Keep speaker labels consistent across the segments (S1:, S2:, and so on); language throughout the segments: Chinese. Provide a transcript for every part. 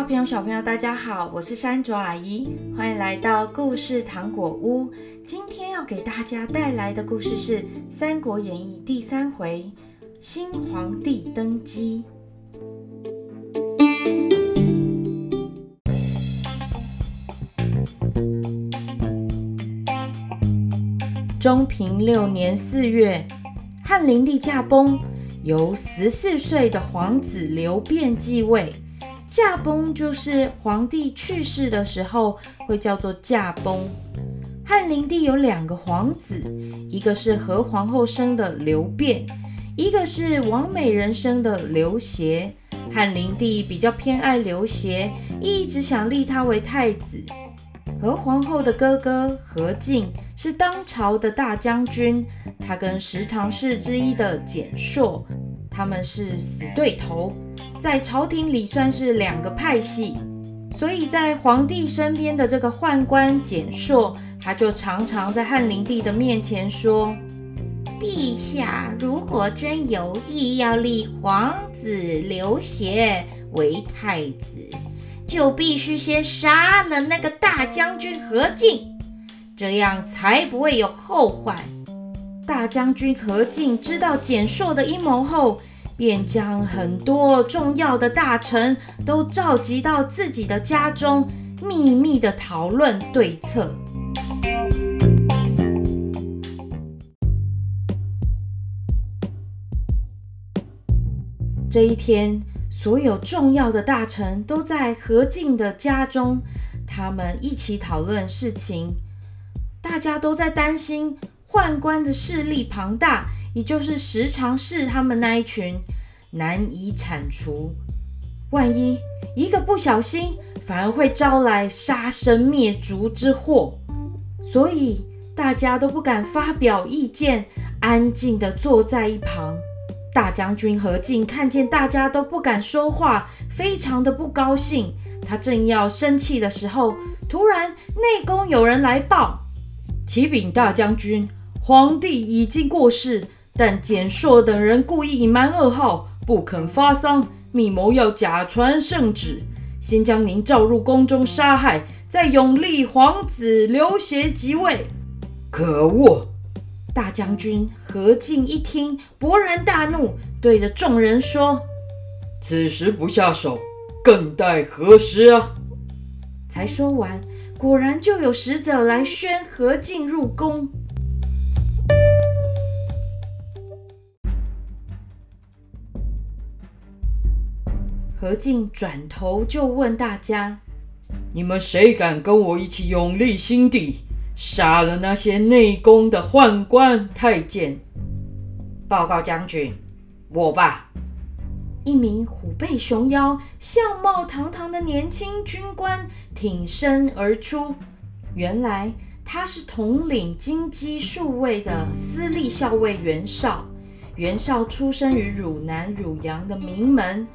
S1: 大朋友、小朋友，大家好，我是山卓阿姨，欢迎来到故事糖果屋。今天要给大家带来的故事是《三国演义》第三回：新皇帝登基。中平六年四月，汉灵帝驾崩，由十四岁的皇子刘辩继位。驾崩就是皇帝去世的时候会叫做驾崩。汉灵帝有两个皇子，一个是何皇后生的刘辩，一个是王美人生的刘协。汉灵帝比较偏爱刘协，一直想立他为太子。何皇后的哥哥何进是当朝的大将军，他跟十常侍之一的蹇硕，他们是死对头。在朝廷里算是两个派系，所以在皇帝身边的这个宦官简硕，他就常常在汉灵帝的面前说：“陛下如果真有意要立皇子刘协为太子，就必须先杀了那个大将军何进，这样才不会有后患。”大将军何进知道简硕的阴谋后，便将很多重要的大臣都召集到自己的家中，秘密的讨论对策。这一天，所有重要的大臣都在何进的家中，他们一起讨论事情。大家都在担心宦官的势力庞大。也就是时常是他们那一群难以铲除，万一一个不小心，反而会招来杀身灭族之祸，所以大家都不敢发表意见，安静地坐在一旁。大将军何进看见大家都不敢说话，非常的不高兴。他正要生气的时候，突然内宫有人来报：启禀大将军，皇帝已经过世。但简硕等人故意隐瞒噩耗，不肯发丧，密谋要假传圣旨，先将您召入宫中杀害，再永立皇子刘协即位。可恶！大将军何进一听，勃然大怒，对着众人说：“此时不下手，更待何时啊？”才说完，果然就有使者来宣何进入宫。何进转头就问大家：“你们谁敢跟我一起永立新帝，杀了那些内宫的宦官太监？”报告将军，我吧。一名虎背熊腰、相貌堂堂的年轻军官挺身而出。原来他是统领京畿数卫的私立校尉袁绍。袁绍出生于汝南、汝阳的名门。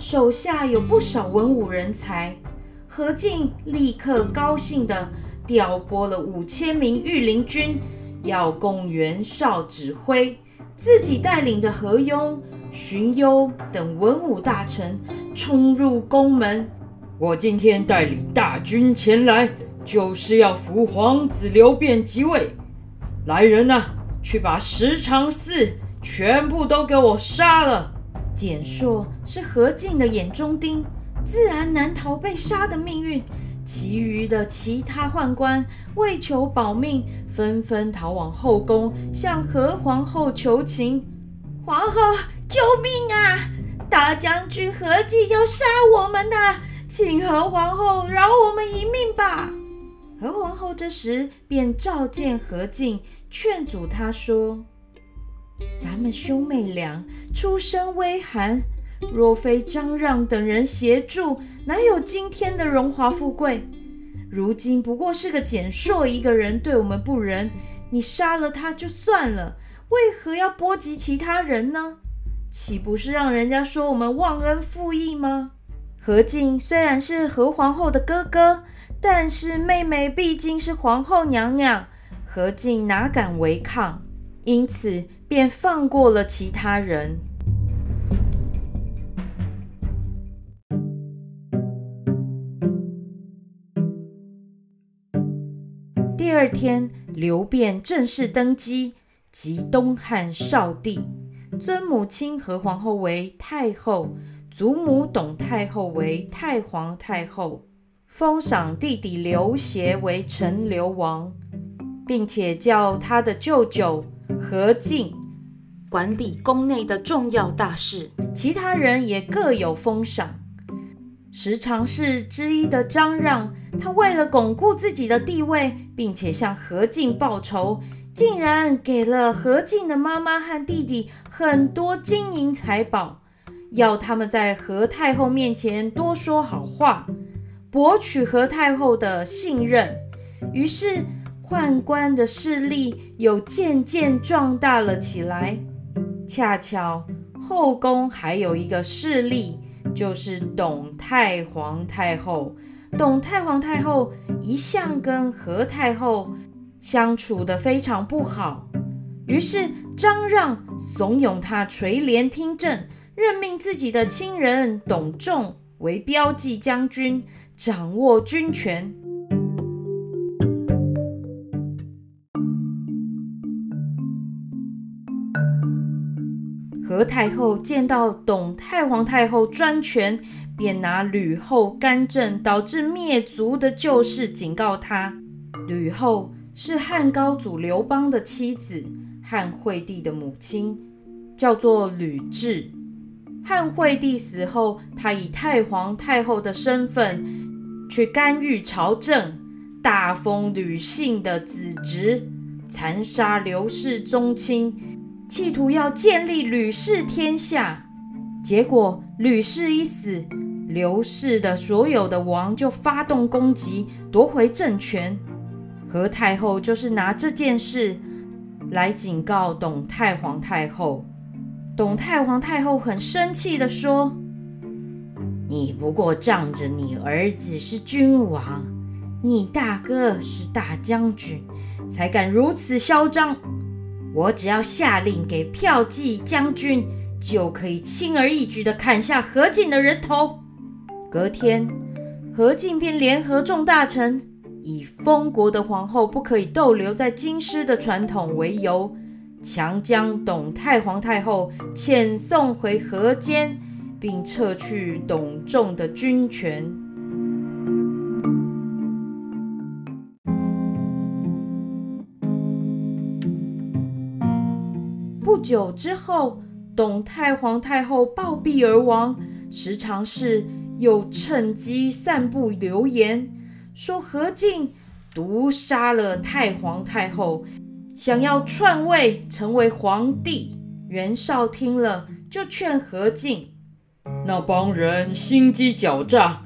S1: 手下有不少文武人才，何进立刻高兴地调拨了五千名御林军，要供袁绍指挥，自己带领着何庸、荀攸等文武大臣冲入宫门。我今天带领大军前来，就是要扶皇子刘辩即位。来人啊，去把十常侍全部都给我杀了！简硕是何进的眼中钉，自然难逃被杀的命运。其余的其他宦官为求保命，纷纷逃往后宫，向何皇后求情：“皇后，救命啊！大将军何进要杀我们呐！请何皇后饶我们一命吧！”何皇后这时便召见何进，劝阻他说。咱们兄妹俩出身微寒，若非张让等人协助，哪有今天的荣华富贵？如今不过是个简硕一个人对我们不仁，你杀了他就算了，为何要波及其他人呢？岂不是让人家说我们忘恩负义吗？何进虽然是何皇后的哥哥，但是妹妹毕竟是皇后娘娘，何进哪敢违抗？因此。便放过了其他人。第二天刘辩正式登基即东汉少帝。尊母亲何皇后为太后祖母董太后为太皇太后封赏弟弟刘协为陈留王并且叫他的舅舅何进管理宫内的重要大事，其他人也各有封赏。十常侍之一的张让，他为了巩固自己的地位，并且向何进报仇，竟然给了何进的妈妈和弟弟很多金银财宝，要他们在何太后面前多说好话，博取何太后的信任。于是宦官的势力又渐渐壮大了起来。恰巧后宫还有一个势力。就是董太皇太后，董太皇太后一向跟何太后相处得非常不好，于是张让怂恿他垂帘听政，任命自己的亲人董仲为骠骑将军，掌握军权。何太后见到董太皇太后专权，便拿吕后干政导致灭族的旧事警告他。吕后是汉高祖刘邦的妻子，汉惠帝的母亲，叫做吕雉。汉惠帝死后，她以太皇太后的身份去干预朝政，大封吕姓的子侄，残杀刘氏宗亲。企图要建立吕氏天下，结果吕氏一死，刘氏的所有的王就发动攻击，夺回政权。何太后就是拿这件事来警告董太皇太后。董太皇太后很生气地说：“你不过仗着你儿子是君王，你大哥是大将军，才敢如此嚣张。”我只要下令给票骑将军，就可以轻而易举地砍下何进的人头。隔天，何进便联合众大臣，以封国的皇后不可以逗留在京师的传统为由，强将董太皇太后遣送回河间，并撤去董仲的军权。不久之后，董太皇太后暴毙而亡。十常侍又趁机散布流言，说何进毒杀了太皇太后，想要篡位成为皇帝。袁绍听了，就劝何进：“
S2: 那帮人心机狡诈，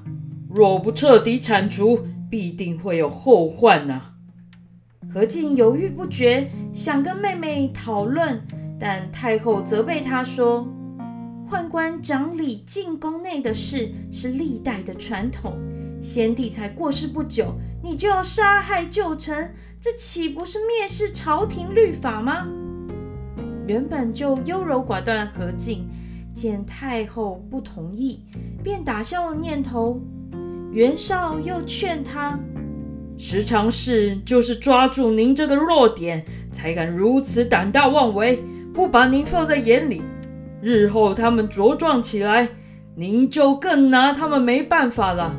S2: 若不彻底铲除，必定会有后患呐、”
S1: 何进犹豫不决，想跟妹妹讨论。但太后责备他说：“宦官掌理进宫内的事是历代的传统，先帝才过世不久，你就要杀害旧臣，这岂不是蔑视朝廷律法吗？”原本就优柔寡断何进，见太后不同意，便打消了念头。袁绍又劝他：“
S2: 十常侍就是抓住您这个弱点，才敢如此胆大妄为。”不把您放在眼里，日后他们茁壮起来，您就更拿他们没办法了。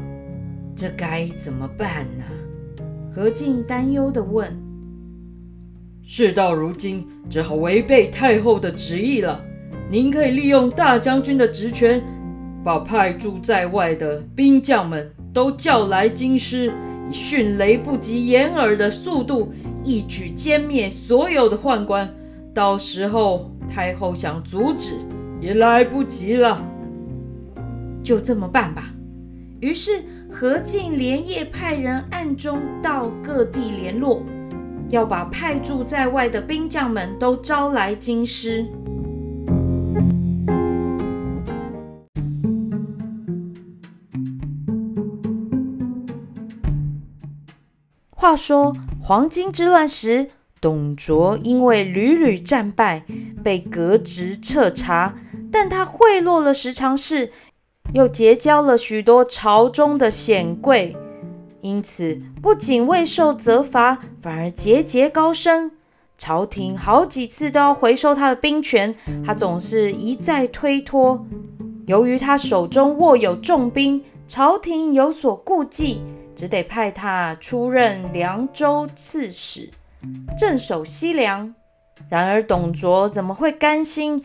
S1: 这该怎么办呢？何进担忧地问。
S2: 事到如今，只好违背太后的旨意了。您可以利用大将军的职权，把派驻在外的兵将们都叫来京师，以迅雷不及掩耳的速度，一举歼灭所有的宦官。到时候太后想阻止也来不及了，
S1: 就这么办吧。于是何进连夜派人暗中到各地联络，要把派驻在外的兵将们都招来京师。话说黄巾之乱时，董卓因为屡屡战败，被革职彻查，但他贿赂了十常侍，又结交了许多朝中的显贵，
S3: 因此不仅未受责罚，反而节节高升。朝廷好几次都要回收他的兵权，他总是一再推脱。由于他手中握有重兵，朝廷有所顾忌，只得派他出任凉州刺史，镇守西凉。然而董卓怎么会甘心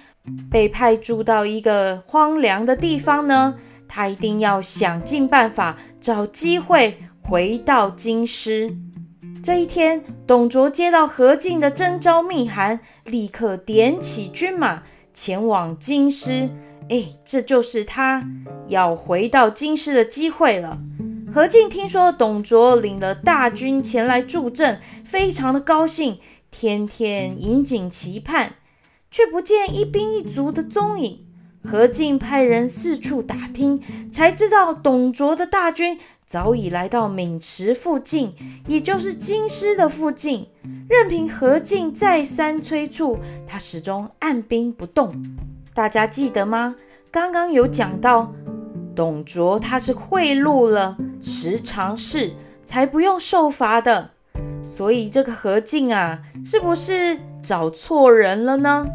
S3: 被派驻到一个荒凉的地方呢？他一定要想尽办法，找机会回到京师。这一天，董卓接到何进的征召密函，立刻点起军马前往京师。哎，这就是他要回到京师的机会了。何进听说董卓领了大军前来助阵，非常的高兴，天天引颈期盼，却不见一兵一卒的踪影。何进派人四处打听，才知道董卓的大军早已来到渑池附近，也就是京师的附近。任凭何进再三催促，他始终按兵不动。大家记得吗？刚刚有讲到，董卓他是贿赂了十常侍，才不用受罚的。所以这个何进啊，是不是找错人了呢？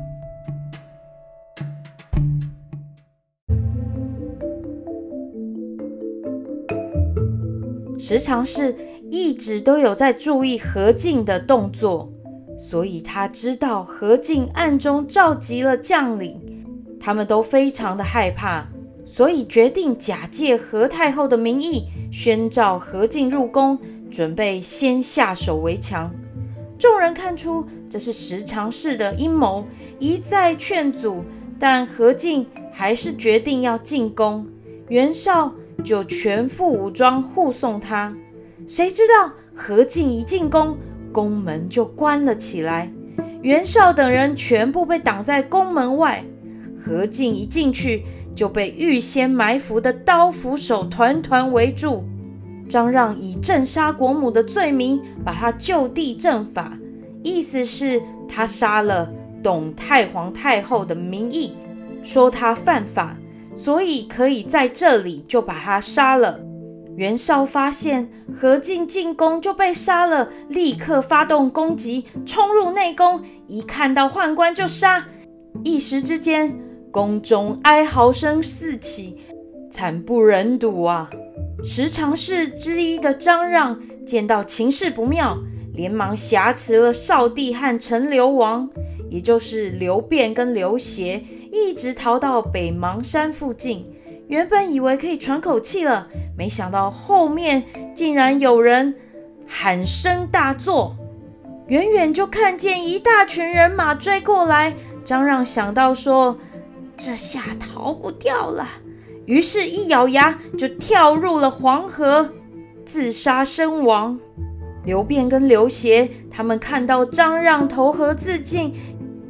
S3: 十常侍一直都有在注意何进的动作，所以他知道何进暗中召集了将领，他们都非常的害怕，所以决定假借何太后的名义宣召何进入宫，准备先下手为强。众人看出这是十常侍的阴谋，一再劝阻，但何进还是决定要进宫。袁绍。就全副武装护送他，谁知道何进一进宫，宫门就关了起来，袁绍等人全部被挡在宫门外。何进一进去，就被预先埋伏的刀斧手团团围住。张让以镇杀国母的罪名，把他就地正法，意思是他杀了董太皇太后的名义，说他犯法。所以可以在这里就把他杀了。袁绍发现何进进宫就被杀了，立刻发动攻击，冲入内宫，一看到宦官就杀。一时之间，宫中哀嚎声四起，惨不忍睹啊！十常侍之一的张让见到情势不妙，连忙挟持了少帝和陈留王，也就是刘辩跟刘协。一直逃到北邙山附近，原本以为可以喘口气了，没想到后面竟然有人喊声大作，远远就看见一大群人马追过来。张让想到说：“这下逃不掉了。”于是，一咬牙就跳入了黄河，自杀身亡。刘辩跟刘协他们看到张让投河自尽。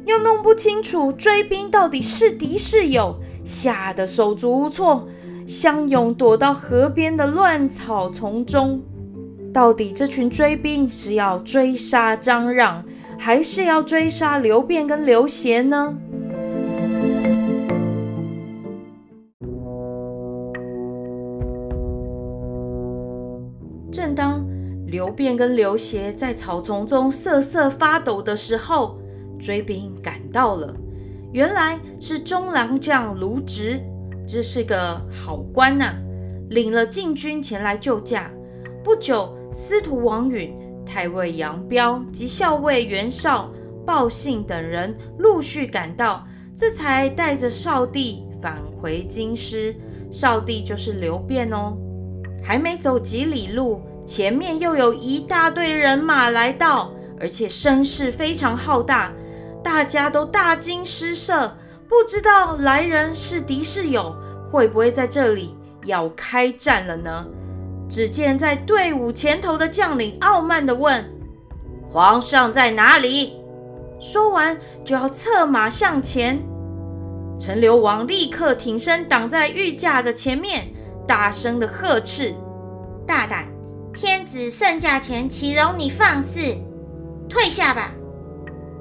S3: 又弄不清楚追兵到底是敌是友，吓得手足无措，相拥躲到河边的乱草丛中。到底这群追兵是要追杀张让，还是要追杀刘辩跟刘协呢？便跟刘协在草丛中瑟瑟发抖的时候，追兵赶到了，原来是中郎将卢植，这是个好官呐、领了禁军前来救驾。不久，司徒王允、太尉杨彪及校尉袁绍、鲍信等人陆续赶到，这才带着少帝返回京师。少帝就是刘辩哦。还没走几里路，前面又有一大队人马来到，而且声势非常浩大。大家都大惊失色，不知道来人是敌是友，会不会在这里要开战了呢？只见在队伍前头的将领傲慢地问：“皇上在哪里？”说完就要策马向前。陈留王立刻挺身挡在御驾的前面，大声地呵斥：“大胆！天子圣驾前，岂容你放肆？退下吧！”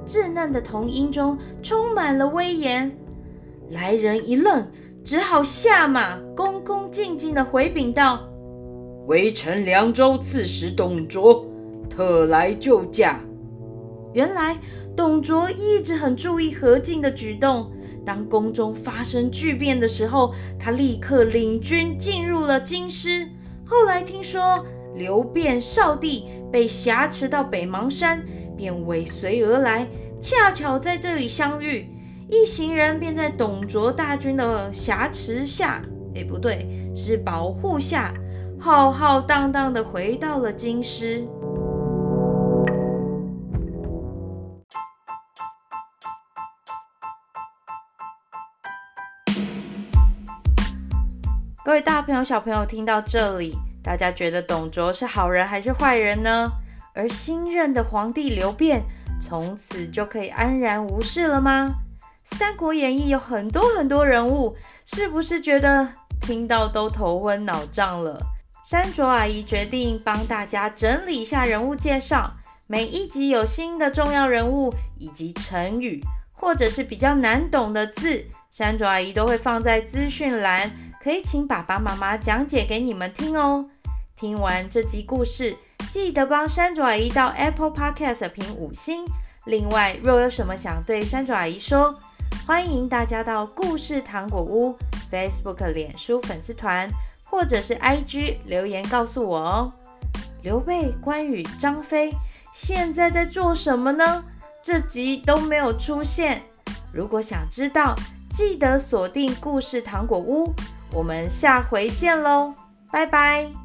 S3: 稚嫩的童音中充满了威严，来人一愣，只好下马，恭恭敬敬地回禀道：“
S1: 微臣凉州刺史董卓特来救驾。
S3: 原来董卓一直很注意何进的举动。当宫中发生巨变的时候，他立刻领军进入了京师。后来听说刘辩少帝被挟持到北邙山，便尾随而来，恰巧在这里相遇，一行人便在董卓大军的挟持下，哎，不对，是保护下，浩浩荡荡的回到了京师。各位大朋友、小朋友，听到这里，大家觉得董卓是好人还是坏人呢？而新任的皇帝刘辩，从此就可以安然无事了吗？《三国演义》有很多很多人物，是不是觉得听到都头昏脑胀了？山卓阿姨决定帮大家整理一下人物介绍，每一集有新的重要人物以及成语，或者是比较难懂的字，山卓阿姨都会放在资讯栏。可以请爸爸妈妈讲解给你们听哦。听完这集故事，记得帮山爪阿姨到 Apple Podcast 评五星。另外，若有什么想对山爪阿姨说，欢迎大家到故事糖果屋 Facebook、脸书粉丝团或者是 IG 留言告诉我哦。刘备、关羽、张飞现在在做什么呢？这集都没有出现。如果想知道，记得锁定故事糖果屋。我们下回见喽，拜拜。